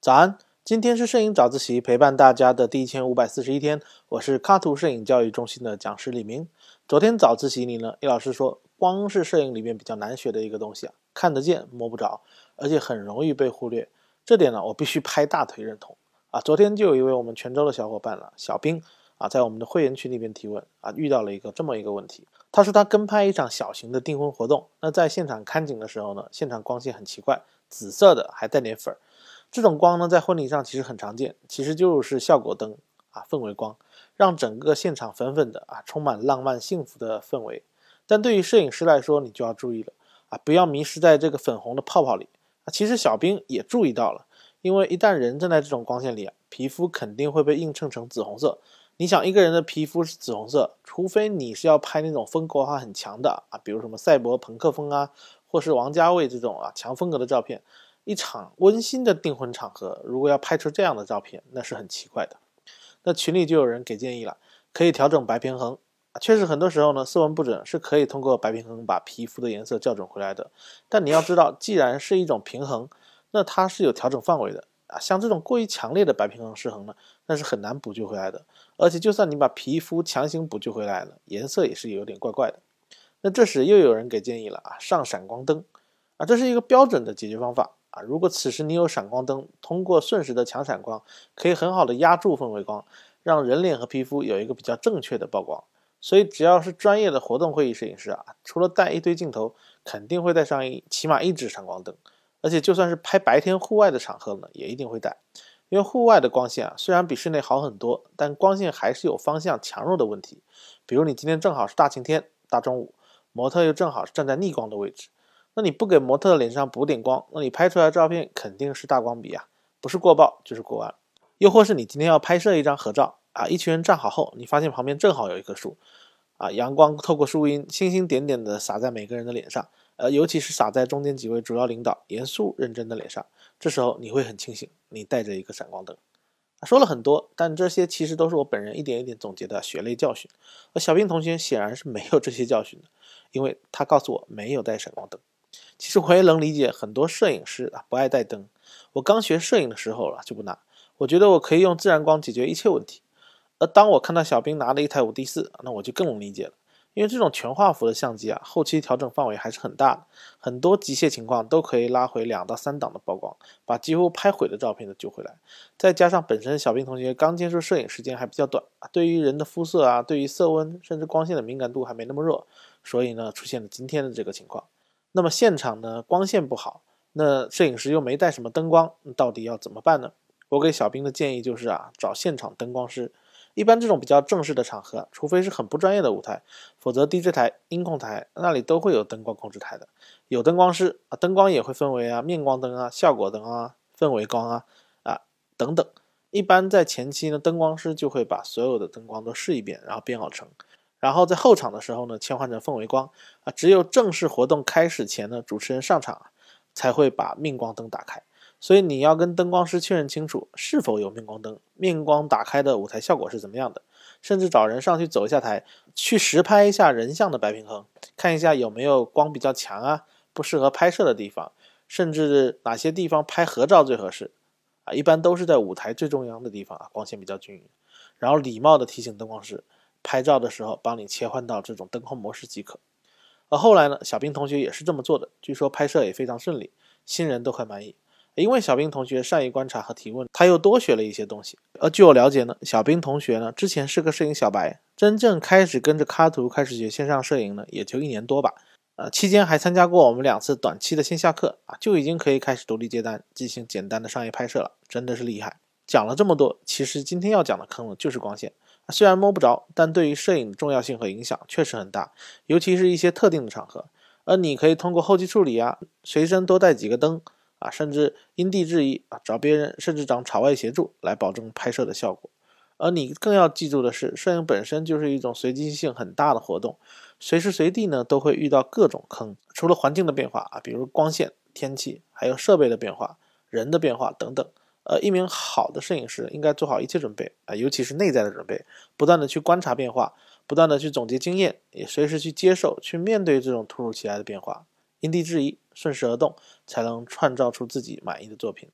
早安，今天是摄影早自习陪伴大家的第一千五百四十一天，我是卡图摄影教育中心的讲师李明。昨天早自习里呢，叶老师说，光是摄影里面比较难学的一个东西啊，看得见摸不着，而且很容易被忽略。这点呢，我必须拍大腿认同啊。昨天就有一位我们泉州的小伙伴了，小兵啊，在我们的会员群里边提问啊，遇到了一个这么一个问题。他说他跟拍一场小型的订婚活动，那在现场看景的时候呢，现场光线很奇怪，紫色的还带点粉儿。这种光呢，在婚礼上其实很常见，其实就是效果灯啊，氛围光，让整个现场粉粉的啊，充满浪漫幸福的氛围。但对于摄影师来说，你就要注意了啊，不要迷失在这个粉红的泡泡里啊。其实小兵也注意到了，因为一旦人站在这种光线里啊，皮肤肯定会被映衬成紫红色。你想一个人的皮肤是紫红色，除非你是要拍那种风格化很强的啊，比如什么赛博朋克风啊，或是王家卫这种啊强风格的照片。一场温馨的订婚场合，如果要拍出这样的照片，那是很奇怪的。那群里就有人给建议了，可以调整白平衡。确实，很多时候呢，色温不准是可以通过白平衡把皮肤的颜色校准回来的。但你要知道，既然是一种平衡，那它是有调整范围的啊。像这种过于强烈的白平衡失衡呢，那是很难补救回来的。而且，就算你把皮肤强行补救回来了，颜色也是有点怪怪的。那这时又有人给建议了啊，上闪光灯啊，这是一个标准的解决方法啊。如果此时你有闪光灯，通过瞬时的强闪光，可以很好的压住氛围光，让人脸和皮肤有一个比较正确的曝光。所以，只要是专业的活动会议摄影师啊，除了带一堆镜头，肯定会带上一起码一支闪光灯。而且，就算是拍白天户外的场合呢，也一定会带。因为户外的光线啊，虽然比室内好很多，但光线还是有方向强弱的问题。比如你今天正好是大晴天、大中午，模特又正好是站在逆光的位置，那你不给模特的脸上补点光，那你拍出来的照片肯定是大光比啊，不是过曝就是过暗。又或是你今天要拍摄一张合照啊，一群人站好后，你发现旁边正好有一棵树，啊，阳光透过树荫，星星点点的洒在每个人的脸上。呃，尤其是洒在中间几位主要领导严肃认真的脸上，这时候你会很清醒，你带着一个闪光灯。说了很多，但这些其实都是我本人一点一点总结的血泪教训。而小兵同学显然是没有这些教训的，因为他告诉我没有带闪光灯。其实我也能理解很多摄影师啊不爱带灯。我刚学摄影的时候了就不拿，我觉得我可以用自然光解决一切问题。而当我看到小兵拿了一台五 D 四，那我就更能理解了。因为这种全画幅的相机啊，后期调整范围还是很大的，很多极限情况都可以拉回两到三档的曝光，把几乎拍毁的照片都救回来。再加上本身小兵同学刚接触摄影时间还比较短，对于人的肤色啊，对于色温甚至光线的敏感度还没那么弱，所以呢，出现了今天的这个情况。那么现场呢，光线不好，那摄影师又没带什么灯光，到底要怎么办呢？我给小兵的建议就是啊，找现场灯光师。一般这种比较正式的场合，除非是很不专业的舞台，否则 DJ 台、音控台那里都会有灯光控制台的，有灯光师啊，灯光也会分为啊面光灯啊、效果灯啊、氛围光啊啊等等。一般在前期呢，灯光师就会把所有的灯光都试一遍，然后编好成，然后在后场的时候呢，切换成氛围光啊。只有正式活动开始前呢，主持人上场才会把面光灯打开。所以你要跟灯光师确认清楚是否有面光灯，面光打开的舞台效果是怎么样的，甚至找人上去走一下台，去实拍一下人像的白平衡，看一下有没有光比较强啊，不适合拍摄的地方，甚至哪些地方拍合照最合适啊，一般都是在舞台最中央的地方啊，光线比较均匀，然后礼貌的提醒灯光师，拍照的时候帮你切换到这种灯光模式即可。而后来呢，小兵同学也是这么做的，据说拍摄也非常顺利，新人都很满意。因为小兵同学善于观察和提问，他又多学了一些东西。而据我了解呢，小兵同学呢之前是个摄影小白，真正开始跟着卡图开始学线上摄影呢，也就一年多吧。呃，期间还参加过我们两次短期的线下课啊，就已经可以开始独立接单，进行简单的商业拍摄了，真的是厉害。讲了这么多，其实今天要讲的坑呢，就是光线。虽然摸不着，但对于摄影的重要性和影响确实很大，尤其是一些特定的场合。而你可以通过后期处理啊，随身多带几个灯。啊，甚至因地制宜啊，找别人，甚至找场外协助来保证拍摄的效果。而你更要记住的是，摄影本身就是一种随机性很大的活动，随时随地呢都会遇到各种坑。除了环境的变化啊，比如光线、天气，还有设备的变化、人的变化等等。呃，一名好的摄影师应该做好一切准备啊，尤其是内在的准备，不断的去观察变化，不断的去总结经验，也随时去接受、去面对这种突如其来的变化。因地制宜，顺势而动，才能创造出自己满意的作品。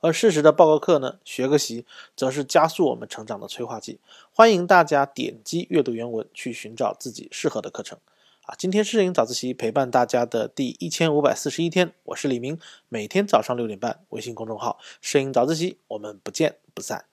而适时的报告课呢，学个习，则是加速我们成长的催化剂。欢迎大家点击阅读原文去寻找自己适合的课程。啊，今天是摄影早自习陪伴大家的第一千五百四十一天，我是李明，每天早上六点半，微信公众号“摄影早自习”，我们不见不散。